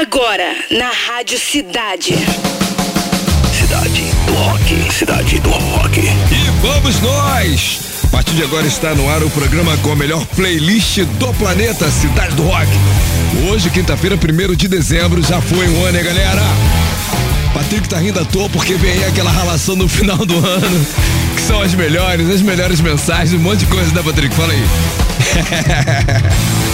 Agora, na Rádio Cidade. Cidade do Rock. Cidade do Rock. E vamos nós! A partir de agora está no ar o programa com a melhor playlist do planeta, Cidade do Rock. Hoje, quinta-feira, 1 de dezembro, já foi um ano, hein, galera? Patrick tá rindo à toa porque vem aí aquela relação no final do ano, que são as melhores, as melhores mensagens, um monte de coisa, né, Patrick? Fala aí.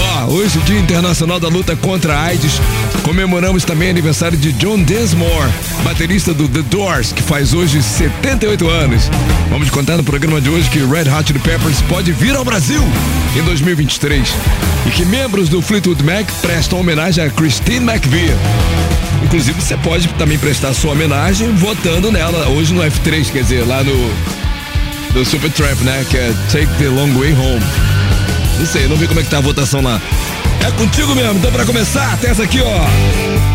Ó, hoje, Dia Internacional da Luta contra a AIDS, comemoramos também aniversário de John Densmore, baterista do The Doors, que faz hoje 78 anos. Vamos contar no programa de hoje que Red Hot Chili Peppers pode vir ao Brasil em 2023 e que membros do Fleetwood Mac prestam homenagem a Christine McVie. Inclusive, você pode também prestar sua homenagem votando nela hoje no F3, quer dizer, lá no do Supertramp, né? Que é Take the Long Way Home. Não sei, não vi como é que tá a votação lá. É contigo mesmo, então pra começar, tem essa aqui, ó.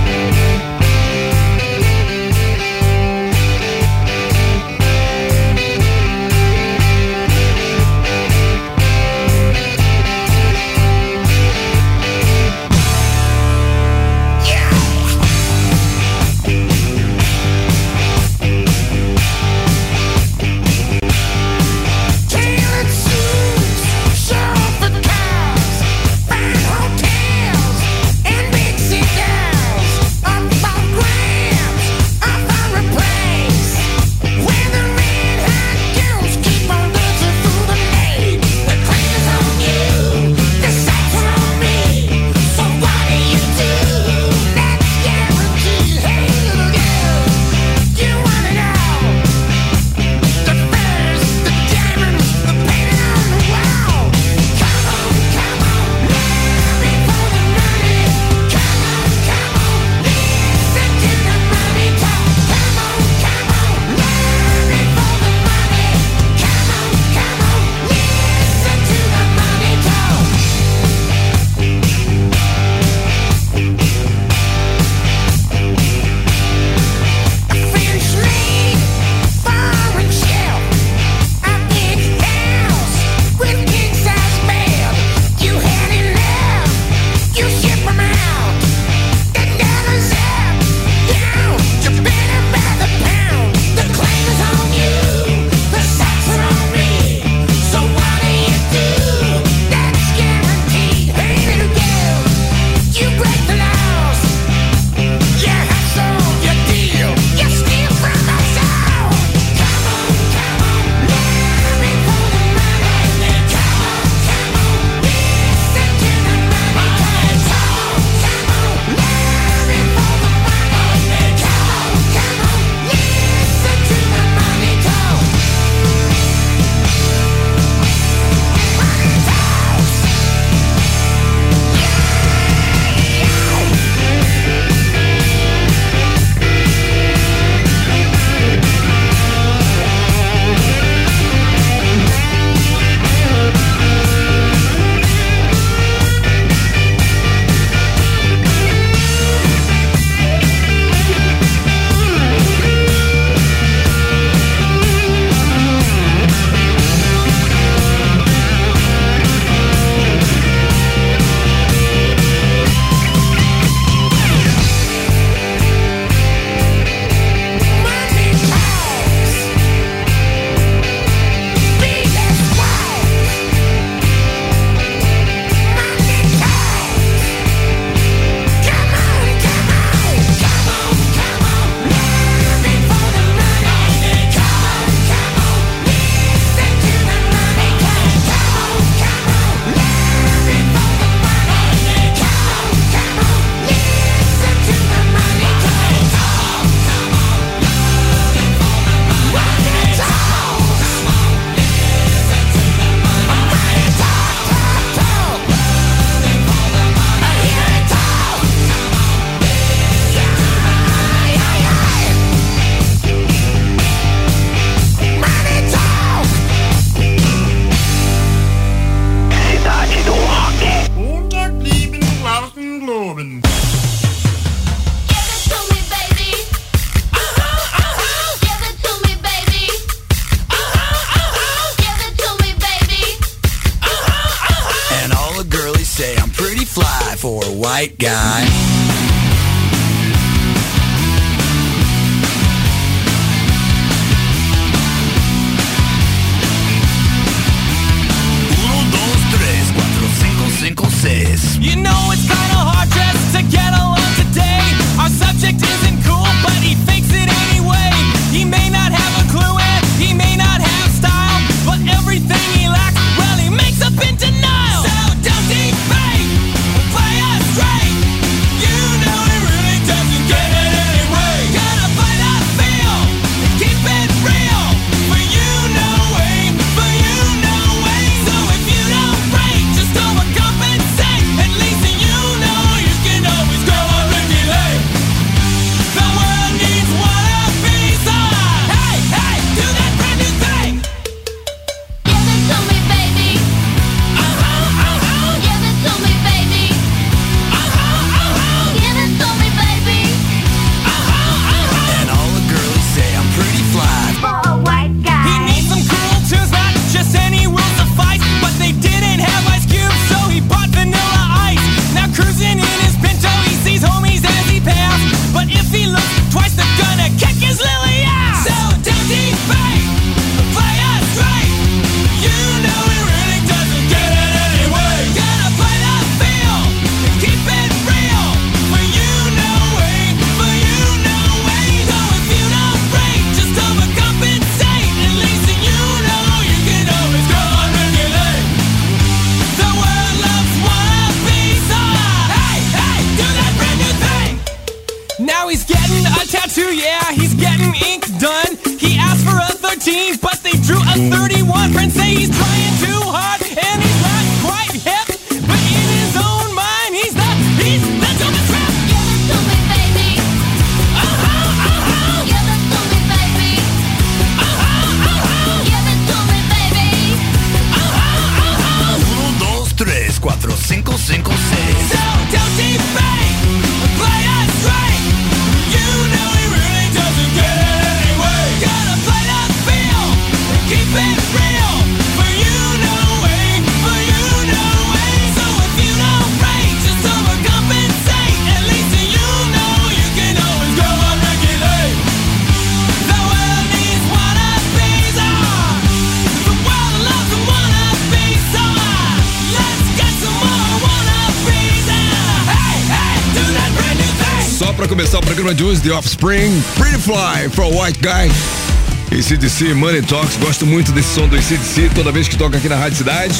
Pra começar o programa de hoje, The Offspring, Pretty Fly for White Guy. ACDC, Money Talks, gosto muito desse som do ACDC toda vez que toca aqui na Rádio Cidade.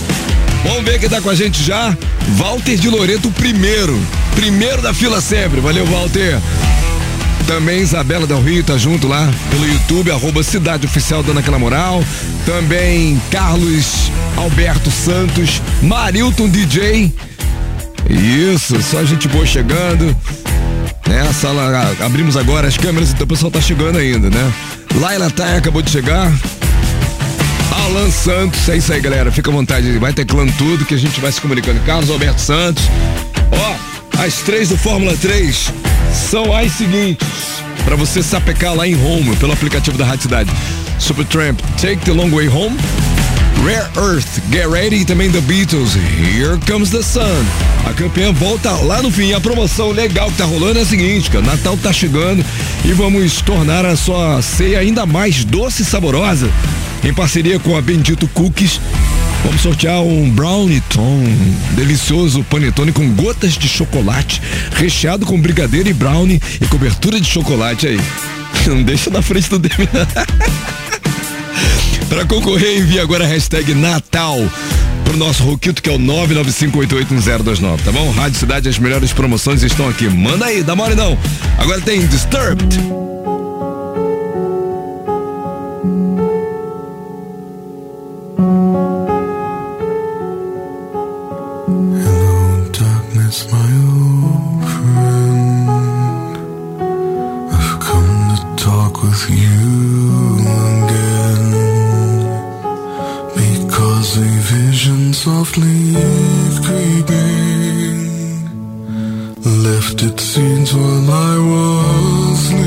Vamos ver quem tá com a gente já. Walter de Loreto, primeiro. Primeiro da fila sempre. Valeu, Walter. Também Isabela Del Rio tá junto lá pelo YouTube, arroba Cidade Oficial dando aquela moral. Também Carlos Alberto Santos, Marilton DJ. Isso, só gente boa chegando. Né, a sala, a- abrimos agora as câmeras, então o pessoal tá chegando ainda, né? Laila Thay acabou de chegar. Alan Santos, é isso aí, galera. Fica à vontade, vai teclando tudo que a gente vai se comunicando. Carlos Alberto Santos. Ó, as três do Fórmula 3 são as seguintes. Pra você sapecar lá em Home, pelo aplicativo da Rádio Cidade. Supertramp, Take the Long Way Home. Rare Earth, Get Ready e também The Beatles, Here Comes the Sun. A campeã volta lá no fim. A promoção legal que tá rolando é a seguinte, cara, Natal tá chegando e vamos tornar a sua ceia ainda mais doce e saborosa. Em parceria com a Bendito Cookies, vamos sortear um Brownie Tom, delicioso panetone com gotas de chocolate, recheado com brigadeiro e brownie e cobertura de chocolate aí. Não deixa na frente do Demi. Para concorrer, envie agora a hashtag Natal pro nosso Roquito, que é o 995881029, tá bom? Rádio Cidade, as melhores promoções estão aqui. Manda aí, dá mole não. Agora tem Disturbed. Softly creeping left its seeds while I was sleeping.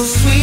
so sweet.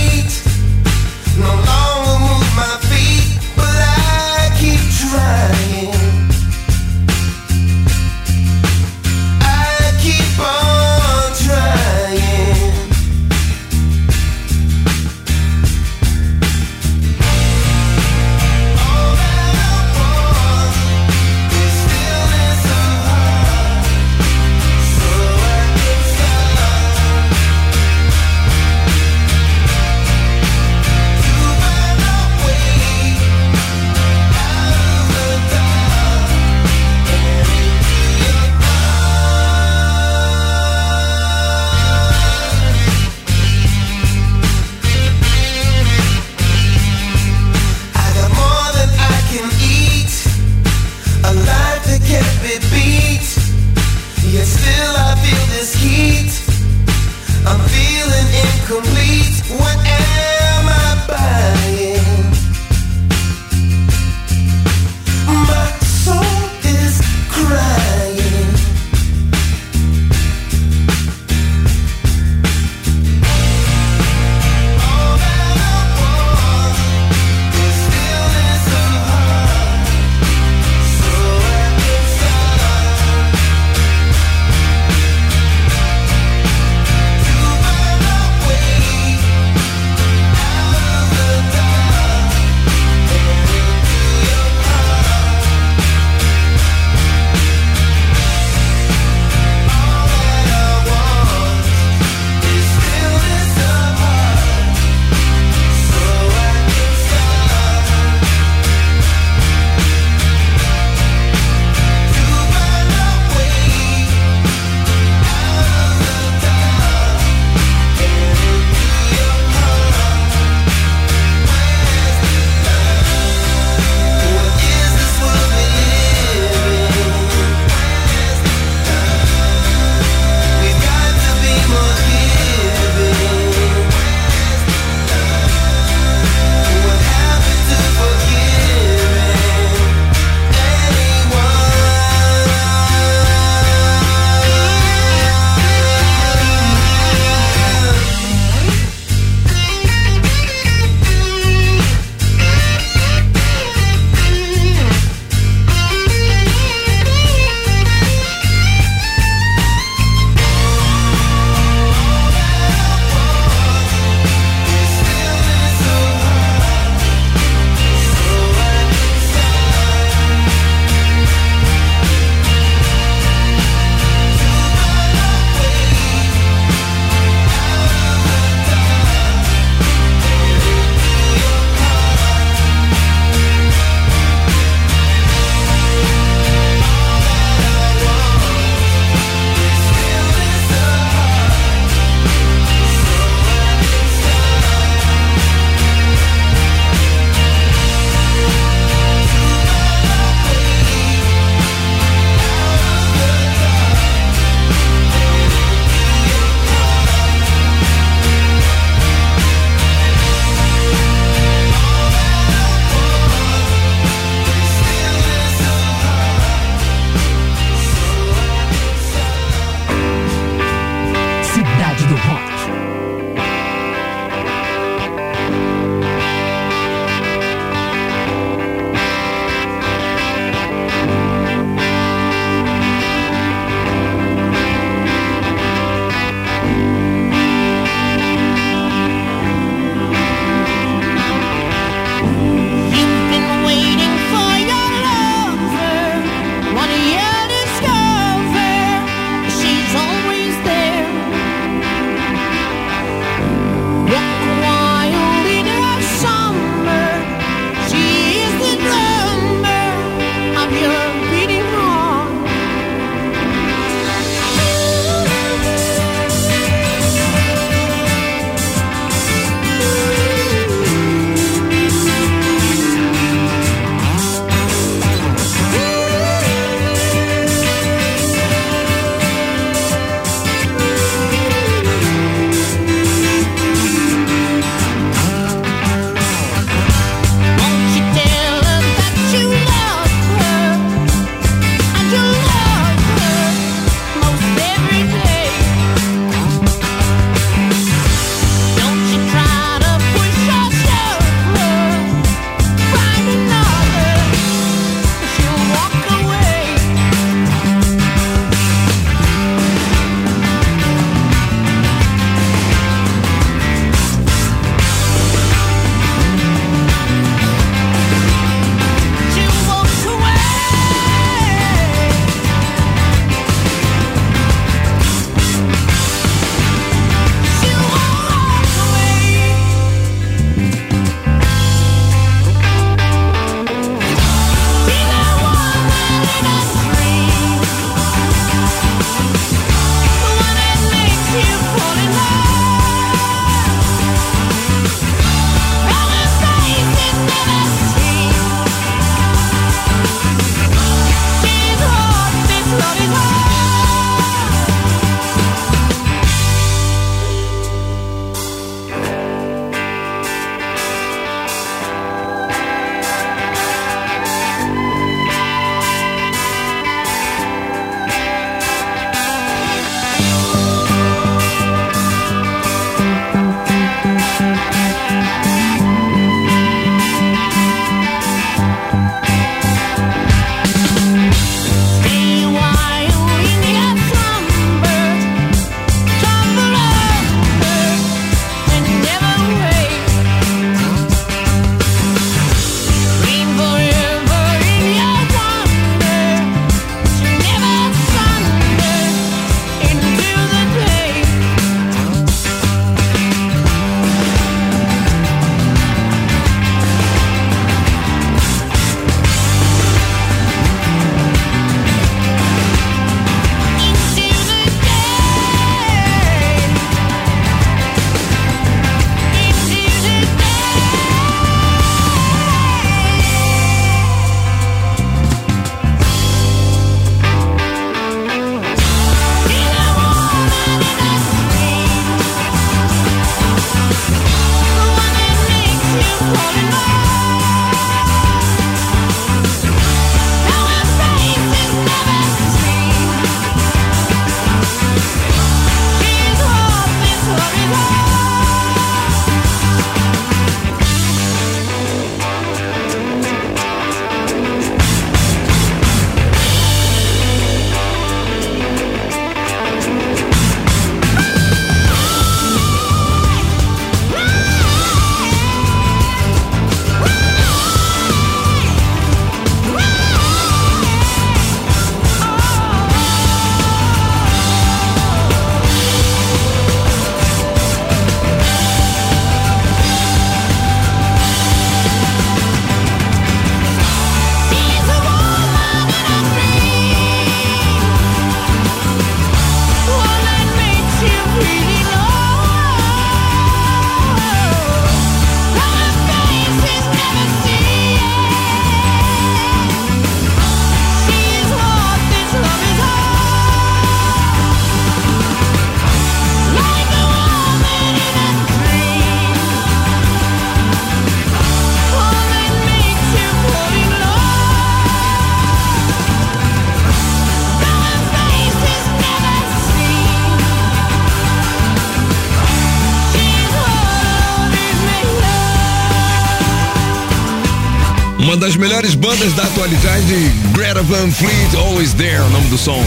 Uma das melhores bandas da atualidade, Greta Van Fleet, Always There, o nome do som.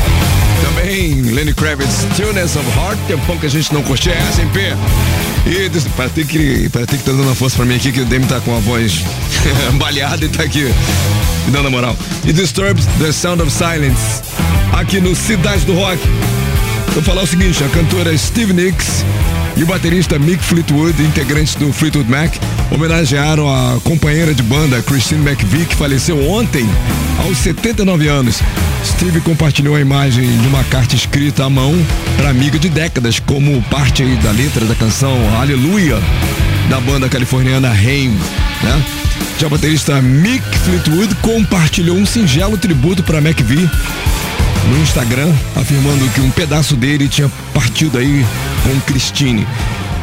Também Lenny Kravitz, Tunes of Heart, é bom que a gente não curte essa, hein, P? E para ter que, para ter que tá dando uma força pra mim aqui, que o Demi tá com a voz baleada e tá aqui me dando a moral. E Disturbed, The Sound of Silence, aqui no Cidade do Rock. Vou falar o seguinte, a cantora Steve Nicks e o baterista Mick Fleetwood, integrantes do Fleetwood Mac, homenagearam a companheira de banda Christine McVie, que faleceu ontem, aos 79 anos. Steve compartilhou a imagem de uma carta escrita à mão para amiga de décadas, como parte da letra da canção Aleluia, da banda californiana Haim, né? Já o baterista Mick Fleetwood compartilhou um singelo tributo para McVie no Instagram, afirmando que um pedaço dele tinha partido aí com Christine.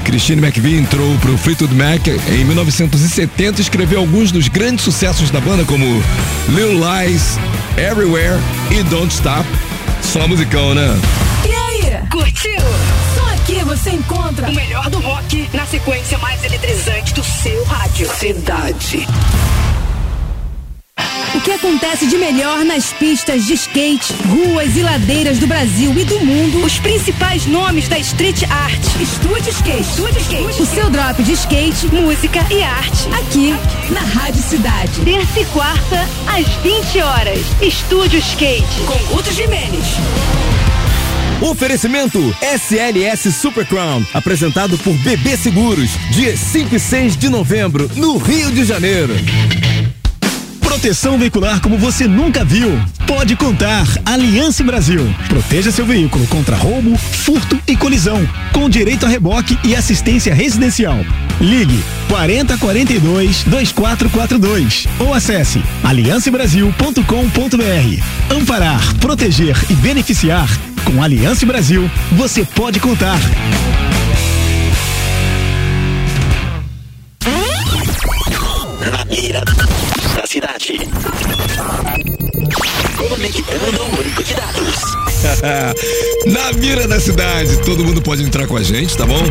Christine McVie entrou pro Fleetwood Mac em 1970 e escreveu alguns dos grandes sucessos da banda, como Little Lies, Everywhere e Don't Stop. Só musicão, né? E aí? Curtiu? Só aqui você encontra O melhor do rock na sequência mais eletrizante do seu rádio. Cidade. Que acontece de melhor nas pistas de skate, ruas e ladeiras do Brasil e do mundo. Os principais nomes da street art. Estúdio Skate. Estúdio Skate. O seu drop de skate Música e arte. aqui na Rádio Cidade. Terça e quarta, às 20 horas. Estúdio Skate. Com Guto Jimenez. Oferecimento SLS Super Crown, apresentado por BB Seguros, dias 5 e 6 de novembro, no Rio de Janeiro. Proteção veicular como você nunca viu. Pode contar. Aliança Brasil. Proteja seu veículo contra roubo, furto e colisão. Com direito a reboque e assistência residencial. Ligue 4042 2442 ou acesse aliancebrasil.com.br. Amparar, proteger e beneficiar. Com Aliança Brasil, você pode contar. Na mira Conectando o de dados. Na mira da cidade, todo mundo pode entrar com a gente, tá bom?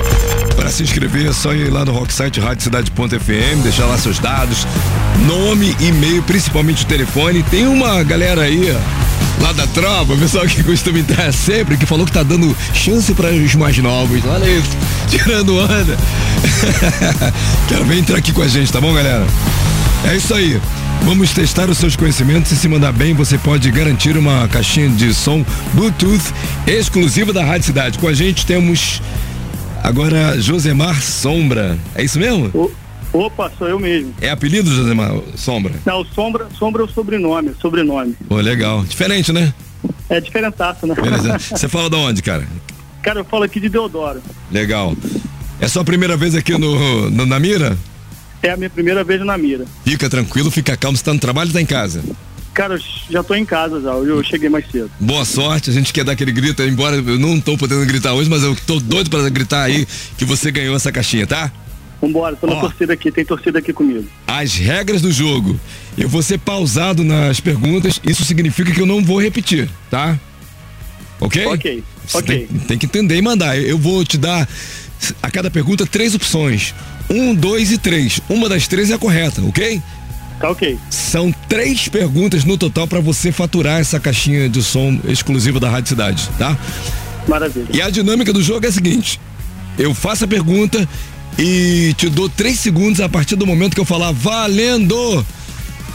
Para se inscrever é só ir lá no Rocksite Radiocidade.fm, deixar lá seus dados, nome, e-mail, principalmente o telefone. Tem uma galera aí, lá da tropa, o pessoal que costuma entrar sempre, que falou que tá dando chance para os mais novos. Olha isso, tirando onda. Quero ver entrar aqui com a gente, tá bom, galera? É isso aí. Vamos testar os seus conhecimentos e se mandar bem, você pode garantir uma caixinha de som Bluetooth exclusiva da Rádio Cidade. Com a gente temos agora Josemar Sombra. É isso mesmo? O- Opa, sou eu mesmo. É apelido Josemar Sombra? Não, Sombra, Sombra é o sobrenome, sobrenome. Pô, legal. Diferente, né? É diferentaço, né? Beleza. Você fala de onde, cara? Cara, eu falo aqui de Deodoro. Legal. É sua primeira vez aqui no, no- na mira? É a minha primeira vez na mira. Fica tranquilo, fica calmo. Você tá no trabalho ou tá em casa? Cara, eu já tô em casa já, eu cheguei mais cedo. Boa sorte, a gente quer dar aquele grito, embora eu não tô podendo gritar hoje, mas eu tô doido pra gritar aí que você ganhou essa caixinha, tá? Vambora, tô na Ó. torcida aqui, tem torcida aqui comigo. As regras do jogo. Eu vou ser pausado nas perguntas, isso significa que eu não vou repetir, tá? Ok? Ok, Você ok. Tem, tem que entender e mandar. Eu vou te dar a cada pergunta três opções. Um, dois e três. Uma das três é a correta, ok? Tá ok. São três perguntas no total pra você faturar essa caixinha de som exclusiva da Rádio Cidade, tá? Maravilha. E a dinâmica do jogo é a seguinte: eu faço a pergunta e te dou três segundos a partir do momento que eu falar valendo.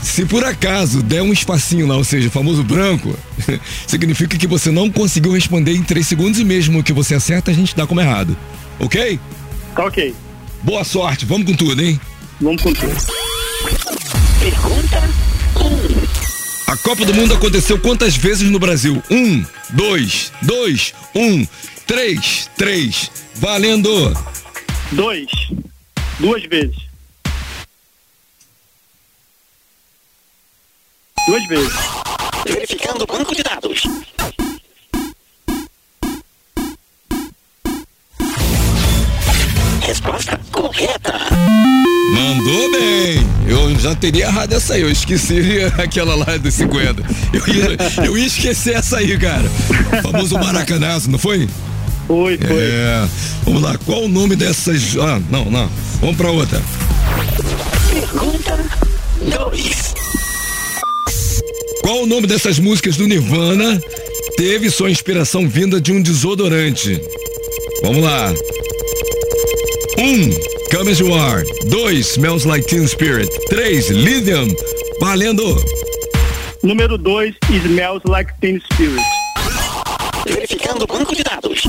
Se por acaso der um espacinho lá, ou seja, o famoso branco, significa que você não conseguiu responder em três segundos e mesmo que você acerta, a gente dá como errado. Ok? Tá ok. Boa sorte, vamos com tudo, hein? Vamos com tudo. Pergunta A Copa do Mundo aconteceu quantas vezes no Brasil? Um, dois, dois, um, três, três. Valendo! Dois. Duas vezes. Duas vezes. verificando o banco de dados. Resposta Mandou bem! Eu já teria errado essa aí, eu esqueci aquela lá dos 50. Eu ia, eu ia esquecer essa aí, cara. O famoso Maracanazo, não foi? Foi, foi. É. Vamos lá, qual o nome dessas. Ah, não, não. Vamos pra outra. Pergunta dois. Qual o nome dessas músicas do Nirvana teve sua inspiração vinda de um desodorante? Vamos lá. Um, Come As You Are. Dois, Smells Like Teen Spirit. Três, Lithium. Valendo. Número 2, Smells Like Teen Spirit. Verificando o banco de dados.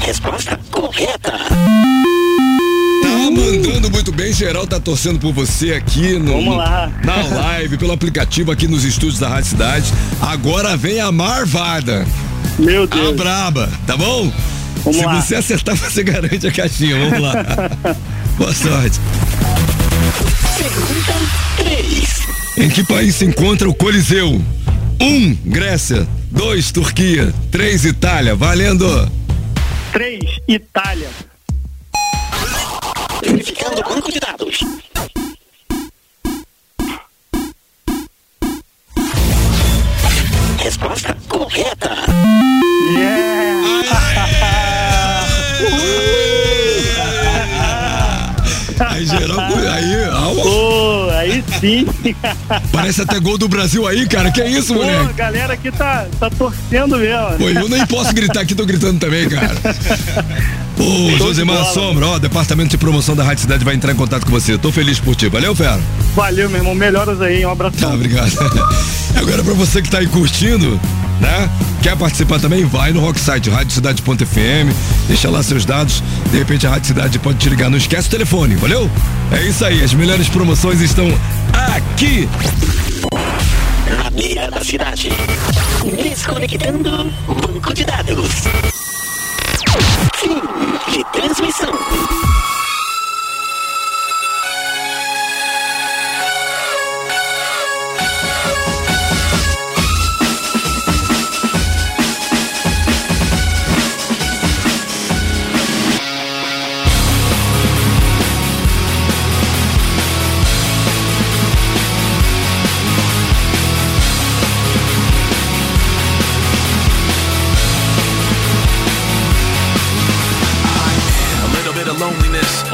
Resposta correta. Tá mandando muito bem, geral tá torcendo por você aqui no, Vamos lá. na live, pelo aplicativo aqui nos estúdios da Rádio Cidade. Agora vem a Marvada. Meu A Deus. braba, tá bom? Vamos Se lá. você acertar, você garante a caixinha. Vamos lá. Boa sorte. Pergunta três. Em que país se encontra o Coliseu? Um, Grécia. Dois, Turquia. Três, Itália. Valendo. 3, Itália. Verificando o banco de dados. Resposta correta. Aí, geral, aí, alma. Aí sim. Parece até gol do Brasil aí, cara. Que é isso, Pô, a moleque? galera aqui tá, tá torcendo mesmo. Pô, eu nem posso gritar aqui, tô gritando também, cara. Ô, Josemar. Sombra, ó, departamento de promoção da Rádio Cidade vai entrar em contato com você. Tô feliz por ti. Valeu, Fera? Valeu, meu irmão. Melhoras aí. Um Tá, abração. obrigado. Agora pra você que tá aí curtindo, né? Quer participar também? Vai no Rocksite, radiocidade.fm, deixa lá seus dados. De repente a Rádio Cidade pode te ligar. Não esquece o telefone, valeu? É isso aí, as melhores promoções estão aqui. Na da cidade. Desconectando banco de dados. Fim de transmissão.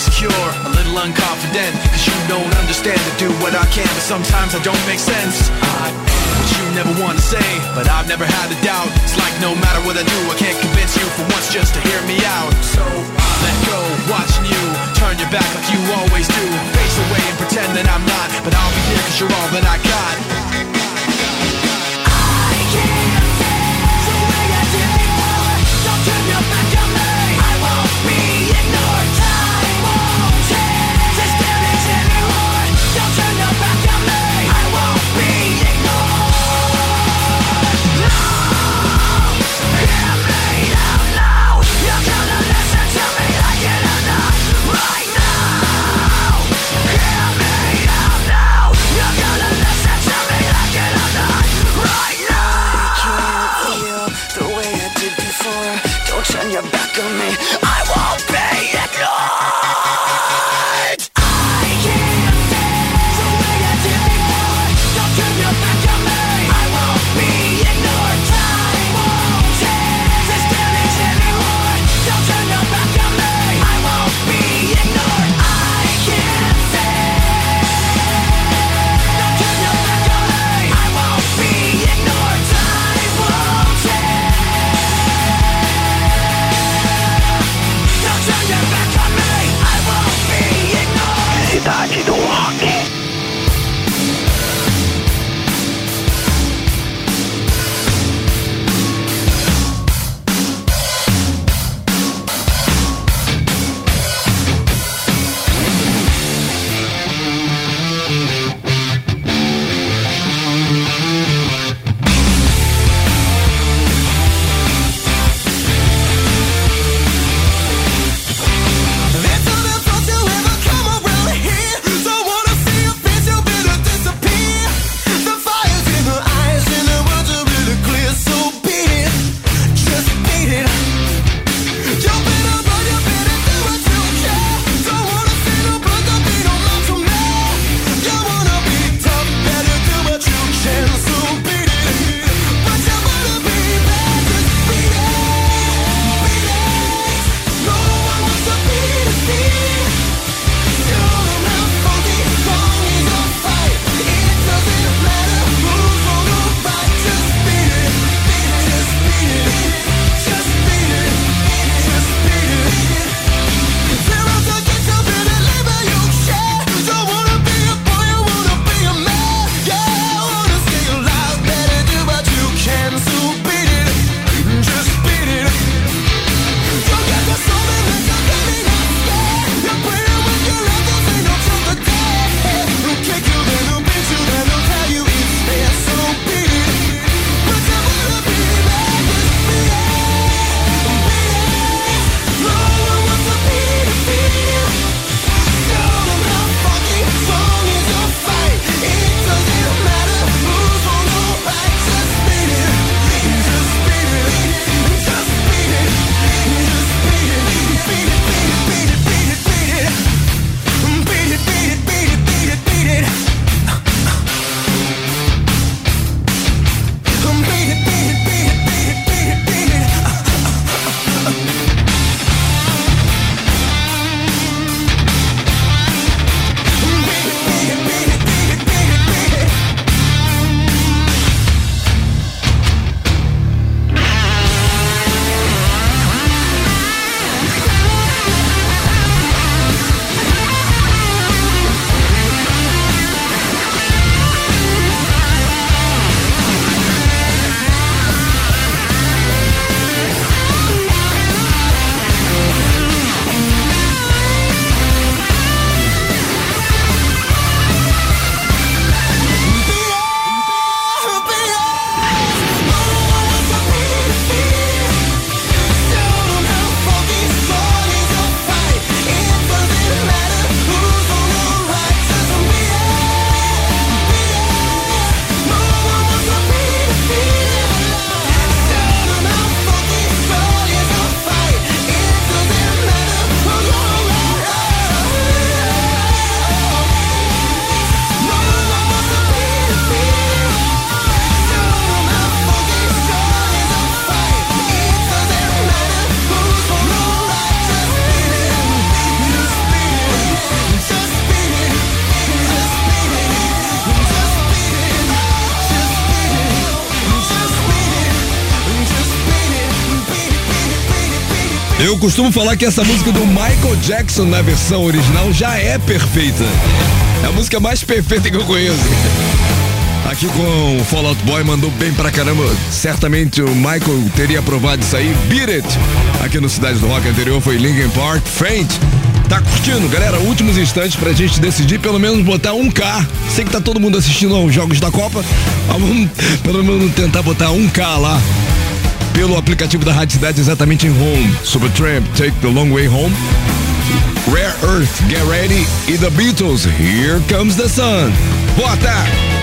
insecure, a little unconfident, cause you don't understand to do what I can, but sometimes I don't make sense. I what you never want to say, but I've never had a doubt. It's like no matter what I do, I can't convince you for once just to hear me out. So I let go, watching you turn your back like you always do. Face away and pretend that I'm not, but I'll be here cause you're all that I got. Costumo falar que essa música do Michael Jackson na versão original já é perfeita. É a música mais perfeita que eu conheço. Aqui com o Fallout Boy mandou bem pra caramba. Certamente o Michael teria aprovado isso aí. Beat It. Aqui no Cidade do Rock anterior foi Linkin Park. Faint. Tá curtindo, galera? Últimos instantes pra gente decidir pelo menos botar um K. Sei que tá todo mundo assistindo aos Jogos da Copa. Mas vamos pelo menos tentar botar um K lá. Pelo aplicativo da Rádio Cidade, exatamente em Home. Supertramp, Take the Long Way Home. Rare Earth, Get Ready e The Beatles, Here Comes the Sun. Bota! My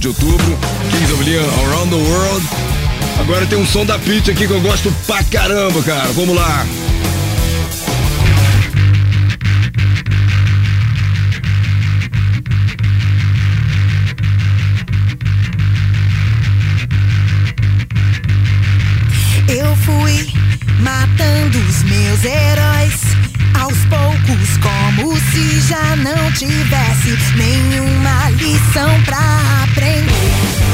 de outubro, Kings of Leon, Around the World. Agora tem um som da Pitty aqui que eu gosto pra caramba, cara. Vamos lá. Como se já não tivesse nenhuma lição pra aprender.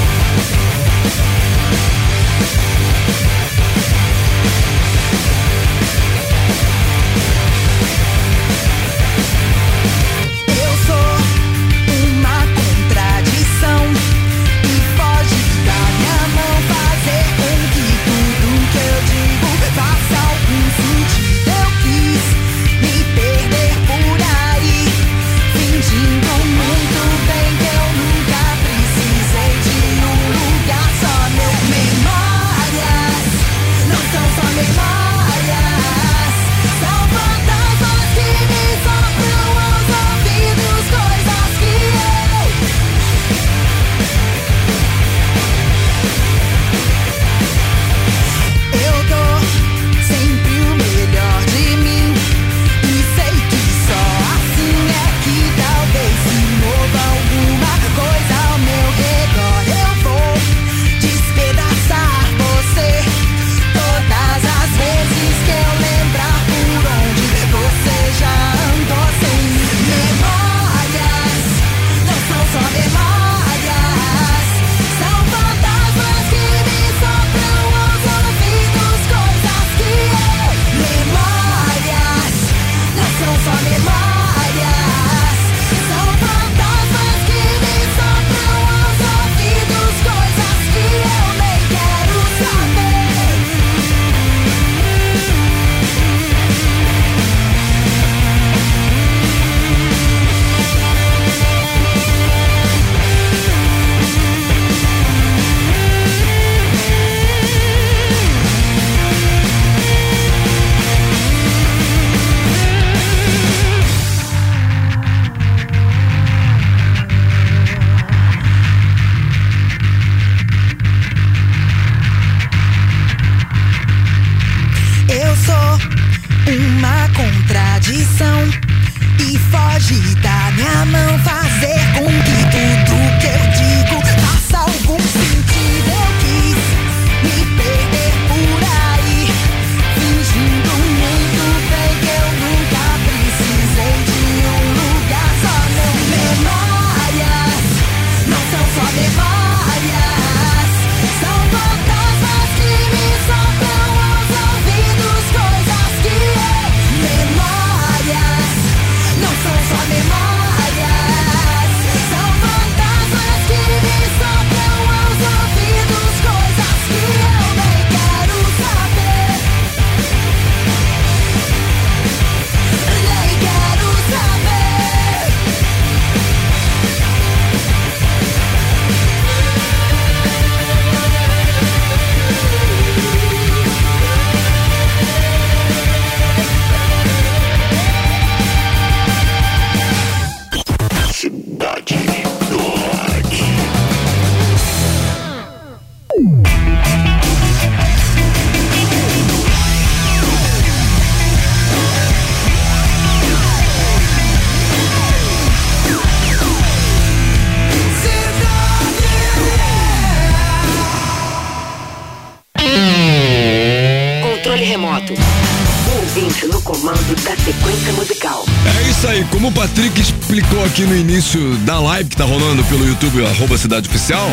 Live que tá rolando pelo YouTube, arroba Cidade Oficial,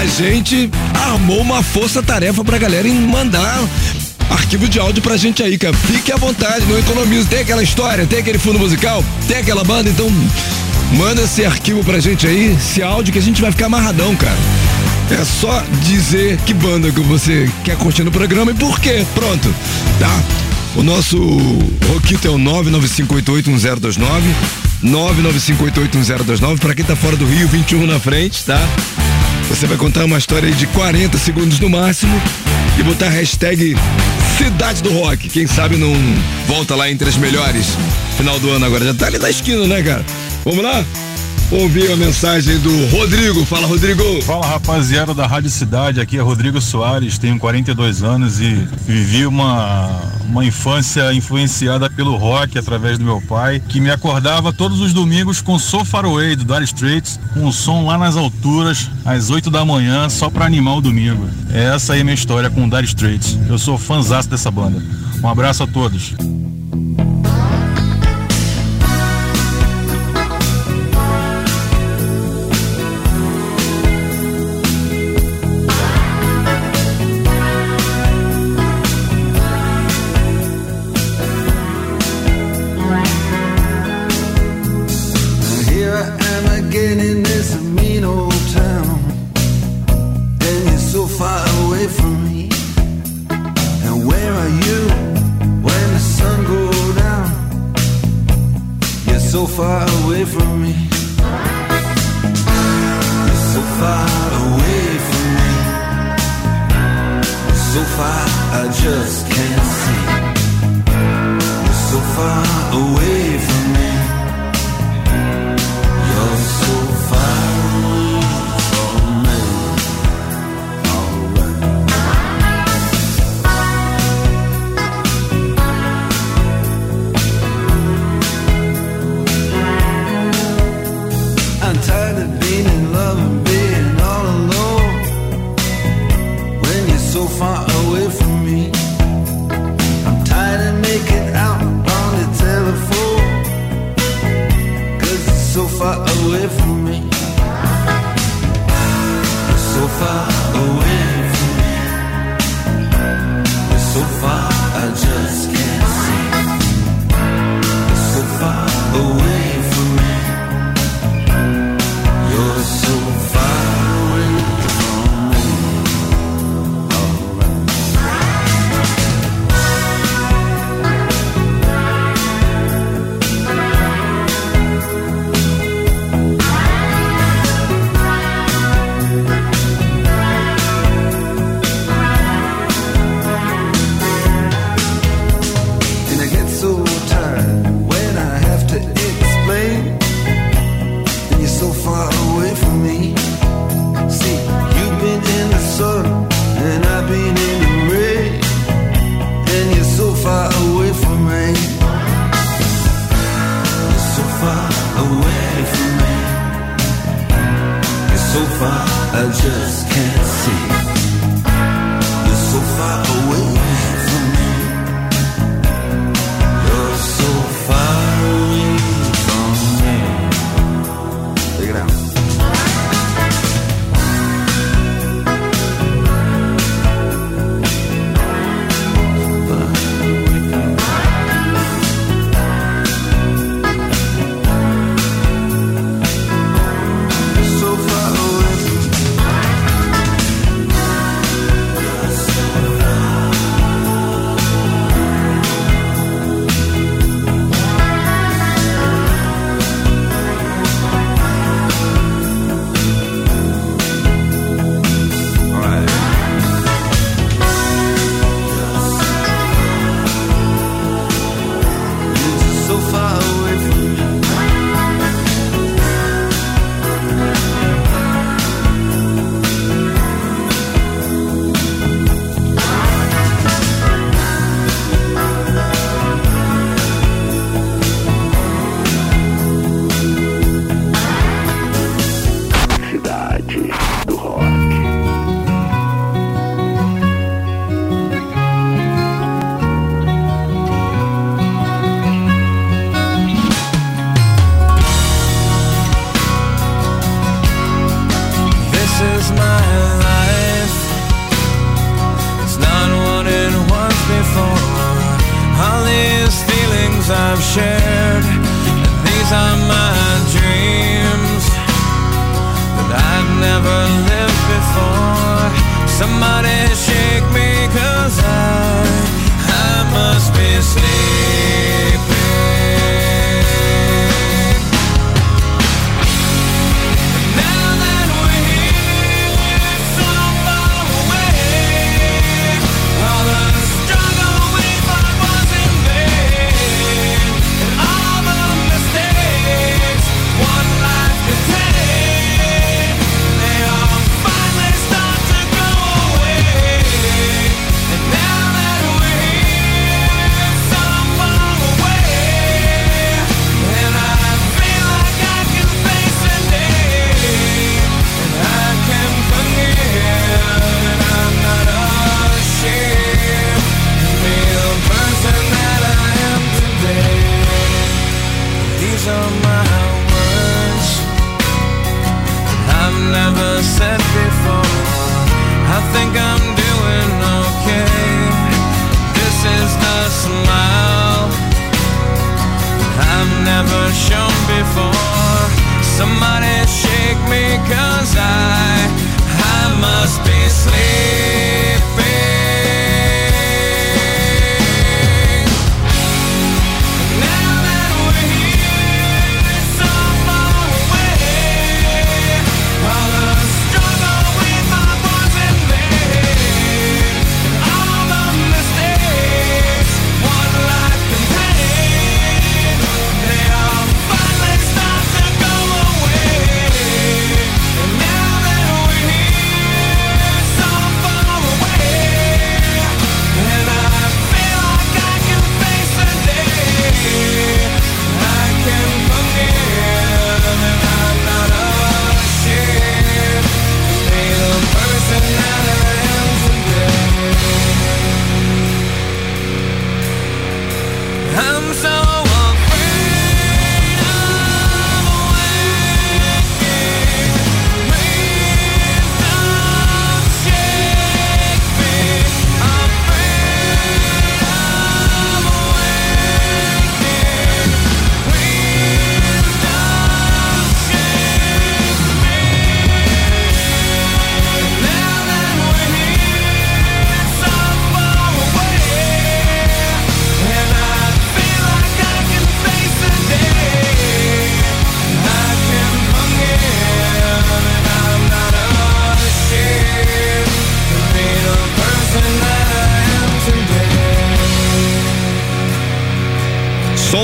a gente armou uma força-tarefa pra galera em mandar arquivo de áudio pra gente aí, cara. Fique à vontade, não economize. Tem aquela história, tem aquele fundo musical, tem aquela banda, então manda esse arquivo pra gente aí, esse áudio que a gente vai ficar amarradão, cara. É só dizer que banda que você quer curtir no programa e por quê. Pronto, tá? O nosso Roquito é o 995881029. 995881029. Pra quem tá fora do Rio, 21 na frente, tá? Você vai contar uma história de 40 segundos no máximo e botar a hashtag Cidade do Rock. Quem sabe não volta lá entre as melhores final do ano agora. Já tá ali na esquina, né, cara? Vamos lá? Ouvir a mensagem do Rodrigo. Fala, Rodrigo. Fala, rapaziada da Rádio Cidade. Aqui é Rodrigo Soares, tenho 42 anos e vivi uma, uma infância influenciada pelo rock através do meu pai, que me acordava todos os domingos com So Far Away, do Dire Straits, com um som lá nas alturas, às 8 da manhã, só para animar o domingo. É essa aí é a minha história com o Dire Straits. Eu sou fãzaço dessa banda. Um abraço a todos.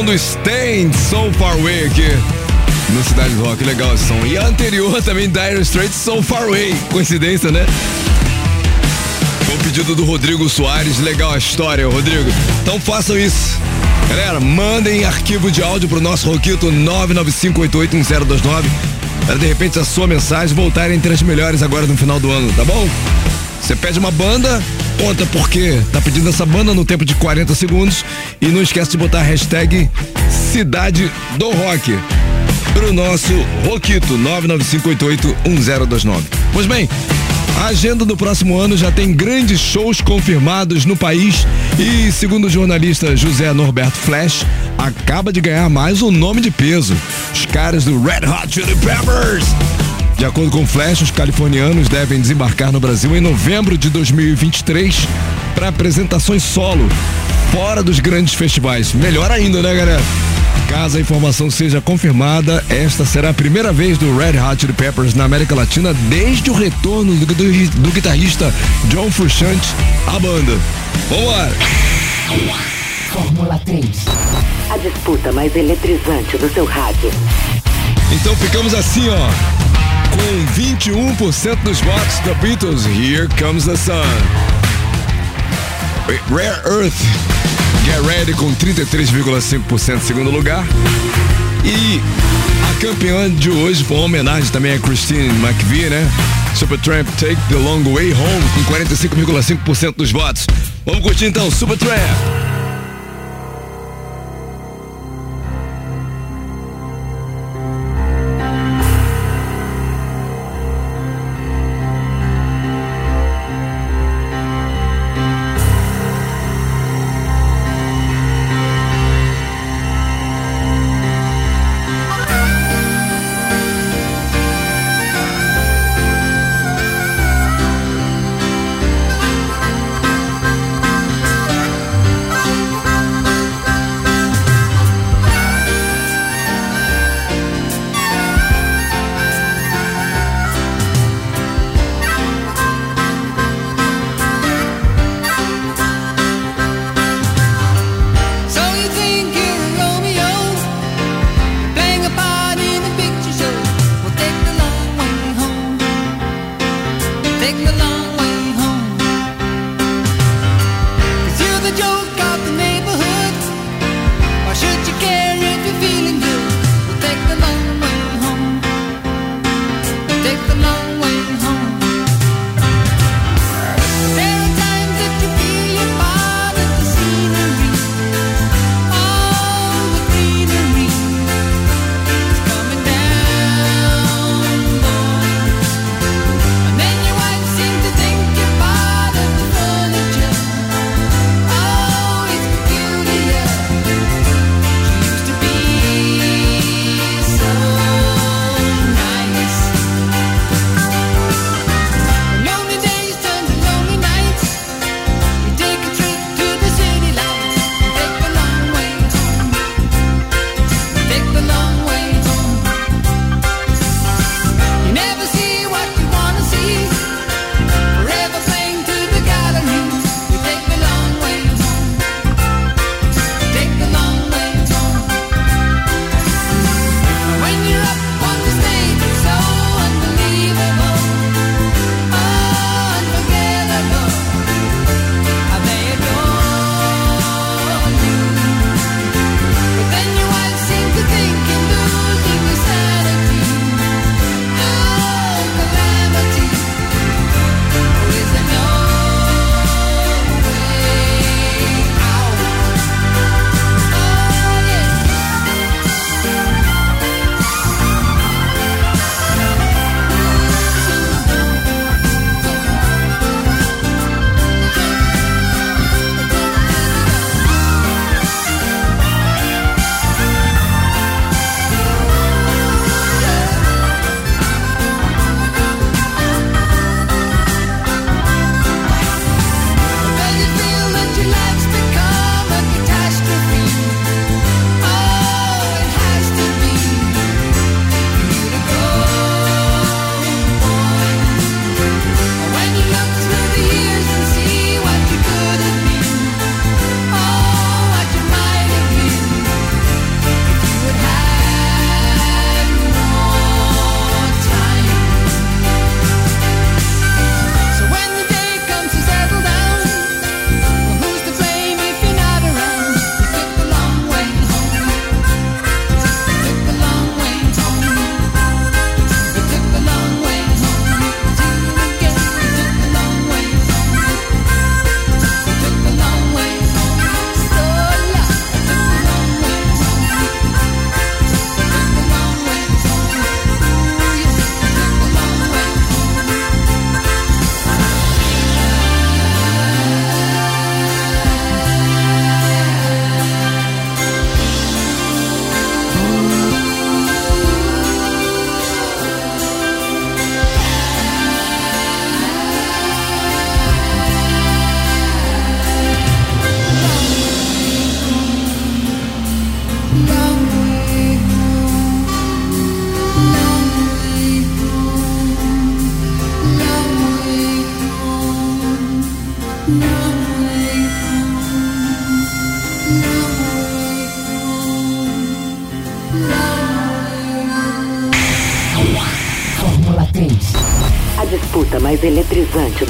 Som do Stand So Far Away aqui no Cidade do Rock. Legal esse som. E a anterior também, Dire Straits So Far Away. Coincidência, né? Foi o pedido do Rodrigo Soares. Legal a história, Rodrigo. Então façam isso. Galera, mandem arquivo de áudio pro nosso Roquito 995881029 para de repente a sua mensagem voltar entre as melhores agora no final do ano, tá bom? Você pede uma banda, conta por quê tá pedindo essa banda no tempo de 40 segundos e não esquece de botar a hashtag Cidade do Rock pro nosso Roquito 995881029. Pois bem, a agenda do próximo ano já tem grandes shows confirmados no país e, segundo o jornalista José Norberto Flash, acaba de ganhar mais um nome de peso: os caras do Red Hot Chili Peppers. De acordo com o Flash, os californianos devem desembarcar no Brasil em novembro de 2023 para apresentações solo, fora dos grandes festivais. Melhor ainda, né, galera? Caso a informação seja confirmada, esta será a primeira vez do Red Hot Chili Peppers na América Latina desde o retorno do, do- do guitarrista John Frusciante à banda. Vambora! Fórmula 3. A disputa mais eletrizante do seu rádio. Então ficamos assim, ó. Com 21% dos votos da Beatles, Here Comes the Sun. Rare Earth, Get Ready com 33,5% em segundo lugar. E a campeã de hoje uma homenagem também a Christine McVie, né? Supertramp Take the Long Way Home com 45,5% dos votos. Vamos curtir então, Supertramp.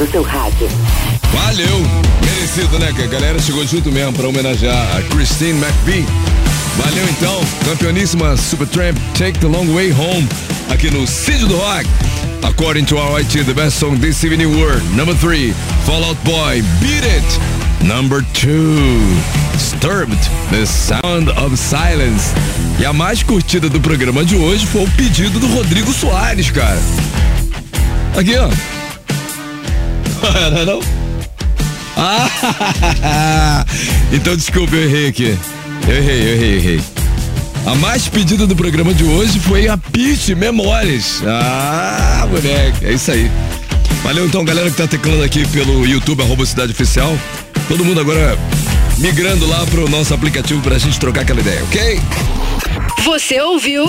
Do seu rádio. Valeu! Merecido, né? Que a galera chegou junto mesmo pra homenagear a Christine McVie. Valeu então, campeoníssima Supertramp Take the Long Way Home aqui no Cid do Rock. According to our IT, the best song this evening were number three, Fall Out Boy, Beat It. Number two, Disturbed, The Sound of Silence. E a mais curtida do programa de hoje foi o pedido do Rodrigo Soares, cara. Aqui, ó. Não é não? Ah, então desculpa, eu errei aqui. Eu errei, eu errei, eu errei. A mais pedida do programa de hoje foi a Peach Memórias. Ah, moleque, é isso aí. Valeu então, galera que tá teclando aqui pelo YouTube, arroba Cidade Oficial. Todo mundo agora migrando lá pro nosso aplicativo pra gente trocar aquela ideia, ok? Você ouviu?